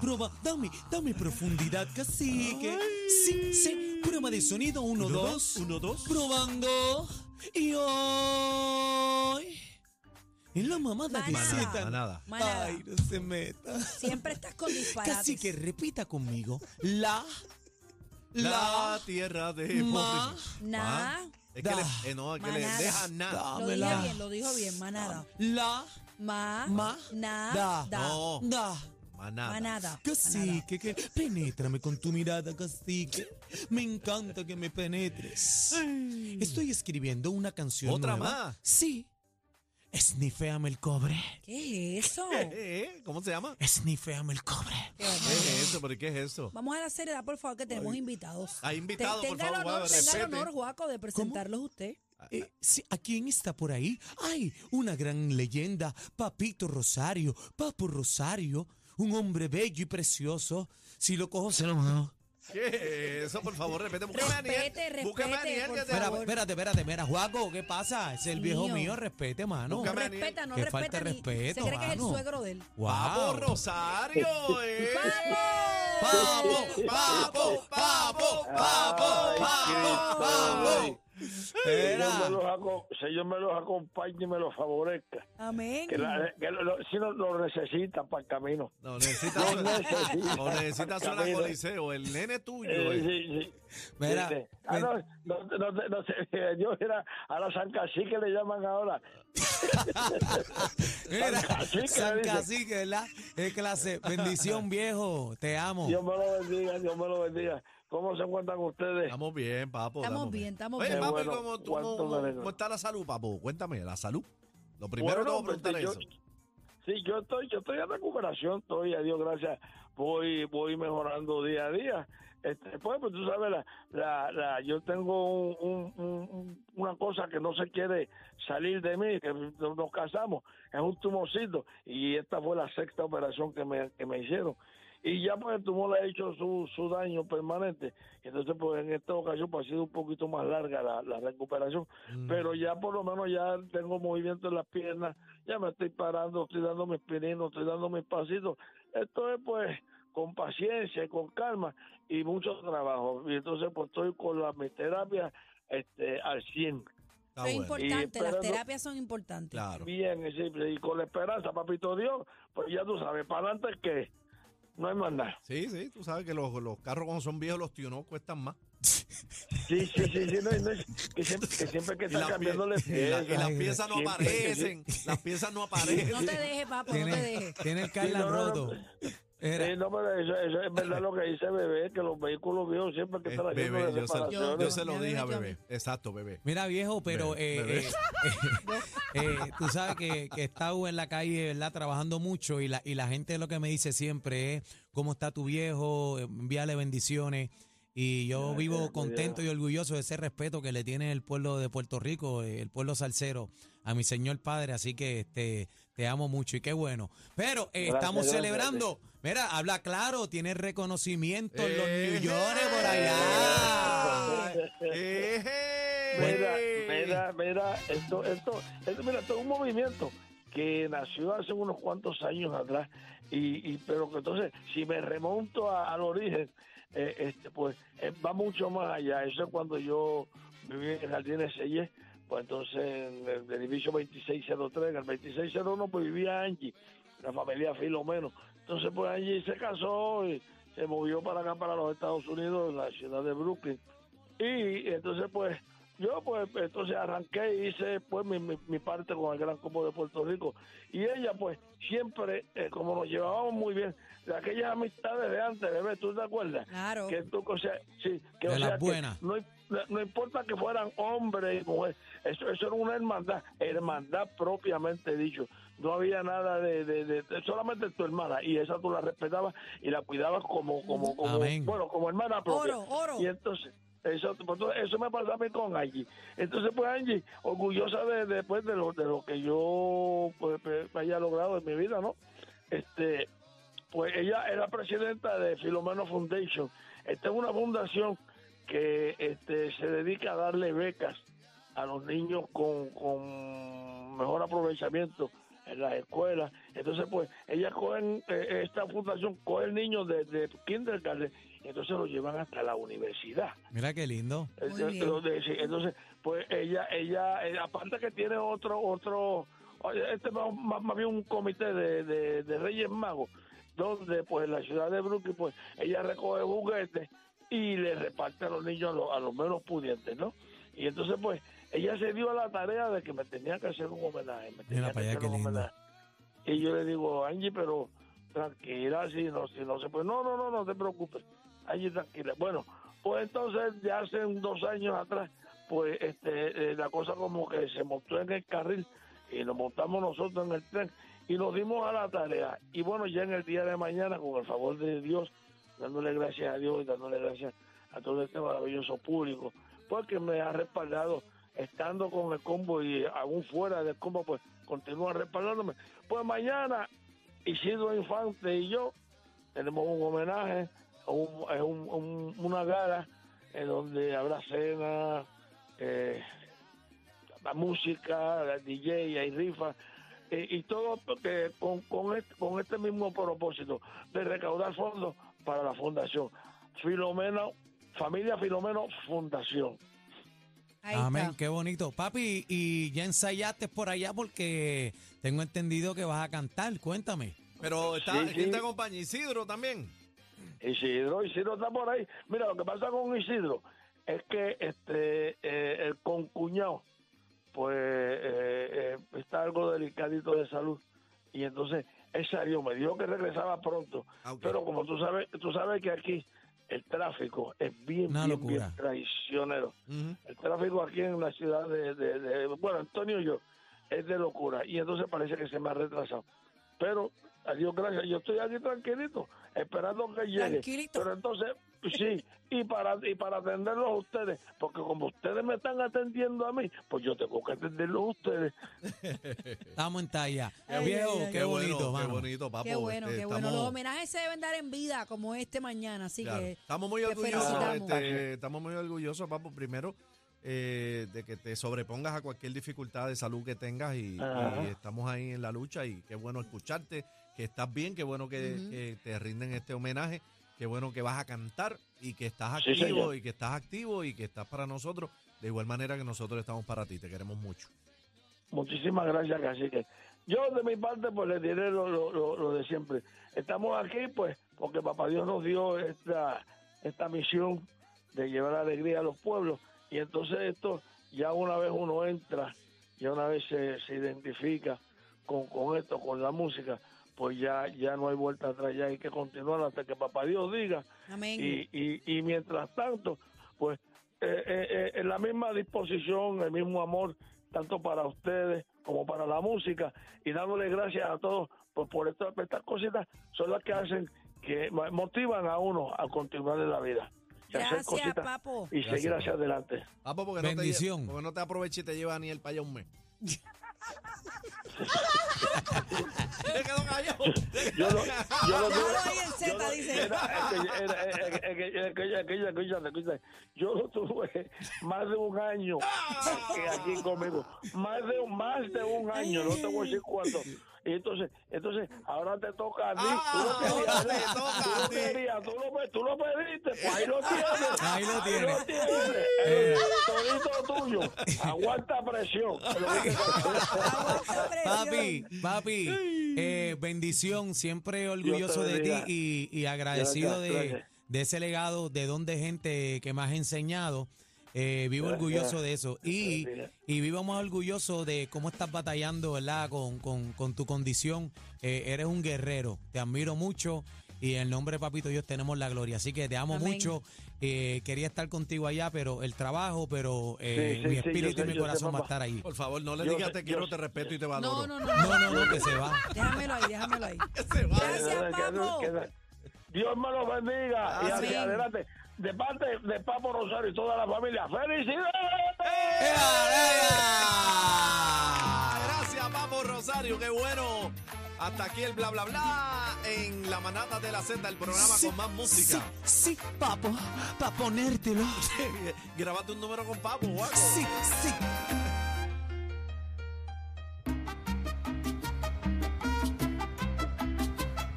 Prueba, dame, dame profundidad, cacique. Sí, sí, prueba de sonido, uno, Uno, dos. dos, uno, dos. Probando. Y hoy. En la mamada de Manada. Manada. Ay, no se meta. Siempre estás con disparates. Cacique, repita conmigo. La. La La. tierra de Ma-. Na. Es que, le, eh, no, es que le Manada. deja nada. Lo dije bien, lo dijo bien, manada. La. Ma. Ma- Na. da. Da. No. Da. Manada. Manada. Cacique, que penétrame con tu mirada, cacique. Me encanta que me penetres. Estoy escribiendo una canción ¿Otra nueva. más? Sí. Sniféame el cobre. ¿Qué es eso? ¿Cómo se llama? Sniféame el cobre. Qué ¿Qué barbaridad. es eso? ¿Pero qué es eso? Vamos a la seriedad, por favor, que tenemos invitados. Hay invitados, Te- por tenga el favor, honor, tenga el honor, Juaco, de presentarlos usted. Eh, sí, ¿A quién está por ahí? ¡Ay! Una gran leyenda. Papito Rosario. Papo Rosario. Un hombre bello y precioso. Si lo cojo, se lo mando. ¿Qué es eso? Por favor, respete. Búscame a Aniel. Respete, Búscame a respete, Aniel, por favor. espérate, espérate. Mira, Juaco, ¿qué pasa? Es el viejo Mío. mío. Respete, mano. Búscame a Respeta, no Que respeta. falta de ni- respeto, Se cree que es el mano. suegro de él. Papo Wow. Rosario, eh. Papo, papo, papo, papo, papo, papo. Señor me, los Señor me los acompañe y me los favorezca. Amén. Que, la- que lo- lo- si no lo necesitan para el camino. No, necesitas No necesita. o necesitas una Camino. coliseo. El nene tuyo. Eh, eh. sí, sí. Mira, Sí, sí. Ah, no, no, no, no, no sé, yo era a la San Cacique le llaman ahora. Mira, San Cacique, San. Cacique, ¿verdad? Es clase. Bendición, viejo. Te amo. Dios me lo bendiga, Dios me lo bendiga. ¿Cómo se encuentran ustedes? Estamos bien, papo. Estamos bien, estamos Oye, bien. papi, Bueno, ¿cómo, está la salud, papo? Cuéntame, la salud. Lo primero Bueno, pues, preguntar yo- es eso. Sí, yo estoy, yo estoy en recuperación, estoy, a Dios gracias, voy, voy mejorando día a día. Este, pues, pues tú sabes, la, la, la- yo tengo un- un- un- un- una cosa que no se quiere salir de mí, que nos casamos, es un tumorcito, y esta fue la sexta operación que me, que me hicieron. Y ya pues el tumor le ha hecho su, su daño permanente. Entonces, pues en esta ocasión pues, ha sido un poquito más larga la, la recuperación. Mm. Pero ya por lo menos ya tengo movimiento en las piernas, ya me estoy parando, estoy dando mis pininos, estoy dando mis pasitos. Esto es pues con paciencia y con calma y mucho trabajo. Y entonces pues estoy con la mi terapia este, al 100. Está Eso es bueno. Importante, las terapias son importantes. Claro. Bien, y, y con la esperanza, papito Dios, pues ya tú sabes, para adelante que no hay más nada. Sí, sí, tú sabes que los, los carros cuando son viejos, los no cuestan más. Sí, sí, sí, sí, no, no, que, siempre, que siempre que Y están las, cambiándole pie- y la- y las piezas no sí. aparecen. Las piezas no aparecen. No te dejes, papo, no te dejes. tiene el Sí, Carla no, no, no. roto. Era- Sí, no, pero eso, eso es verdad lo que dice bebé, que los vehículos viejos siempre que Eh, están haciendo bebé, yo se, yo se lo dije a bebé. Exacto, bebé. Mira, viejo, pero Bebé, eh, bebé. eh, eh, eh, tú sabes que, que he estado en la calle, ¿verdad? Trabajando mucho y la, y la gente lo que me dice siempre es, ¿cómo está tu viejo? Envíale bendiciones. Y yo vivo contento y orgulloso de ese respeto que le tiene el pueblo de Puerto Rico, el pueblo salsero, a mi señor padre. Así que este, te amo mucho y qué bueno. Pero eh, Gracias, estamos gracias, celebrando. Mira, habla claro, tiene reconocimiento en los Eh, New York por allá. Eh, Mira, eh. mira, mira, esto, esto, esto, mira, esto es un movimiento que nació hace unos cuantos años atrás y, y pero que entonces si me remonto a- al origen eh, este pues eh, va mucho más allá eso es cuando yo viví en Jardines Selle pues entonces en el, edificio 2603 en el 2601 pues vivía Angie la familia Filomeno entonces pues Angie se casó y se movió para acá para los Estados Unidos en la ciudad de Brooklyn. Y entonces pues yo pues entonces arranqué y hice pues mi, mi, mi parte con el Gran Combo de Puerto Rico. Y ella pues siempre, eh, como nos llevábamos muy bien, de aquellas amistades de antes, bebé, ¿tú te acuerdas? Claro. Que tú, o sea, sí, que De o las sea, que no, no importa que fueran hombres y mujeres, eso, eso era una hermandad, hermandad propiamente dicho. No había nada de, de, de- de- solamente tu hermana y esa tú la respetabas y la cuidabas como, como, como Amén. bueno, como hermana propia. Oro, oro. Y entonces, eso, pues, entonces, eso me pasó a mí con Angie. Entonces, pues Angie, orgullosa de, de, pues, de, lo, de lo que yo pues, pues, haya logrado en mi vida, ¿no? Este, pues ella era presidenta de Filomeno Foundation. Esta es una fundación que este, se dedica a darle becas a los niños con, con mejor aprovechamiento en las escuelas. Entonces, pues, ella cogen, eh, esta fundación coge niños desde kindergarten y entonces los llevan hasta la universidad. Mira qué lindo. Muy Entonces, pues ella, ella, eh, aparte que tiene otro, otro, este más, más- más bien un comité de, de, de Reyes Magos, donde pues en la ciudad de Brooklyn, pues ella recoge juguetes y le reparte a los niños, a los, a los menos pudientes, ¿no? Y entonces, pues, ella se dio a la tarea de que me tenía que hacer un homenaje. Me tenía Mira que allá, hacer un homenaje. Y yo le digo, Angie, pero tranquila, si no, si no se puede. No, no, no, no te preocupes. Angie, tranquila. Bueno, pues entonces, ya hace dos años atrás, pues este, eh, la cosa como que se montó en el carril y nos montamos nosotros en el tren y nos dimos a la tarea. Y bueno, ya en el día de mañana, con el favor de Dios, dándole gracias a Dios y dándole gracias a todo este maravilloso público, porque me ha respaldado estando con el combo y aún fuera del combo, pues continúa respaldándome. Pues mañana Isidro Infante y yo tenemos un homenaje, un, un- un- una gala en donde habrá cena, eh, la música, la DJ, hay rifa, eh, y todo porque con, con, este, con este mismo propósito de recaudar fondos para la fundación. Filomeno, Familia Filomeno Fundación. Ahí Amén, está. qué bonito. Papi, y ya ensayaste por allá porque tengo entendido que vas a cantar. Cuéntame. Pero está, Sí, ¿quién sí. te acompaña? Isidro también. Isidro, Isidro está por ahí. Mira, lo que pasa con Isidro es que este eh, el concuñado, pues eh, eh, está algo delicadito de salud y entonces él salió, me dijo que regresaba pronto, Ah, pero como tú sabes, tú sabes que aquí el tráfico es bien, Una bien, locura. bien traicionero. El tráfico aquí en la ciudad de, de- de- bueno, Antonio y yo, es de locura. Y entonces parece que se me ha retrasado. Pero, a Dios gracias, yo estoy aquí tranquilito, esperando que llegue. Tranquilito. Pero entonces, sí, y para, y para atenderlos a ustedes, porque como ustedes me están atendiendo a mí, pues yo tengo que atenderlos a ustedes. Estamos en talla. Ay, Viejo, qué bonito, bueno. Qué bonito, papo. Qué bueno, Este, qué bueno. estamos- Los homenajes se deben dar en vida, como este mañana, así Claro. que estamos muy orgullosos, este, estamos muy orgullosos, papo, primero eh, de que te sobrepongas a cualquier dificultad de salud que tengas y, estamos ahí en la lucha y qué bueno escucharte, que estás bien, qué bueno que, te rinden este homenaje, qué bueno que vas a cantar y que estás Sí, activo señor. y que estás activo y que estás para nosotros de igual manera que nosotros estamos para ti, te queremos mucho. Muchísimas gracias, Cacique. Yo de mi parte, pues le diré lo, lo- lo- lo de siempre. Estamos aquí, pues, porque Papá Dios nos dio esta, esta misión de llevar alegría a los pueblos. Y entonces esto, ya una vez uno entra, ya una vez se, se identifica con, con esto, con la música, pues ya, ya no hay vuelta atrás, ya hay que continuar hasta que Papá Dios diga amén. y, y, y mientras tanto, pues eh, eh, eh, la misma disposición, el mismo amor, tanto para ustedes como para la música, y dándole gracias a todos pues, por estas, estas cositas, son las que hacen que mo- motivan a uno a continuar en la vida. Hacer Gracias, cositas papo. y Gracias, seguir papo. hacia adelante. Papo, porque no, te, Bendición. porque no te aproveches y te lleva ni el para allá un mes. Yo lo, yo lo tuve- ahí en Z, lo- dice. escúchate, escúchate. Yo lo más de un año aquí, aquí conmigo. Más de, un- más de un año, no te voy a decir cuánto. Y entonces, entonces, ahora te toca a ti. tú lo Ah, lo lo, lo pediste, pues ahí lo tienes. Ahí lo tienes. tienes. Eh. El todito tuyo. Aguanta presión. Lo. Aguanta presión. Papi, papi, eh, bendición, siempre orgulloso de ti y, y agradecido Gracias, de, gracias. de ese legado de don de gente que me has enseñado. Eh, vivo Gracias. orgulloso de eso. Y, y vivo más orgulloso de cómo estás batallando, ¿verdad? Con, con, con tu condición. Eh, eres un guerrero. Te admiro mucho. Y en el nombre de Papito Dios tenemos la gloria. Así que te amo Amén. mucho. Eh, quería estar contigo allá, pero el trabajo, pero eh, Sí, sí, mi sí, espíritu y mi corazón va a estar ahí. Por favor, no le digas te yo quiero, te respeto y te No, valoro. no, no. No, no, no, que se va. Déjamelo ahí, déjamelo ahí. Se va. Gracias, Que- que- papo. que- Dios me lo bendiga y hacia adelante. De parte de Papo Rosario y toda la familia, ¡felicidades! Gracias, Papo Rosario, qué bueno. Hasta aquí el bla bla bla en la manata de la Z, el programa con más música. Sí, papo, para ponértelo. Grabate un número con Papo, guaco. Sí, sí.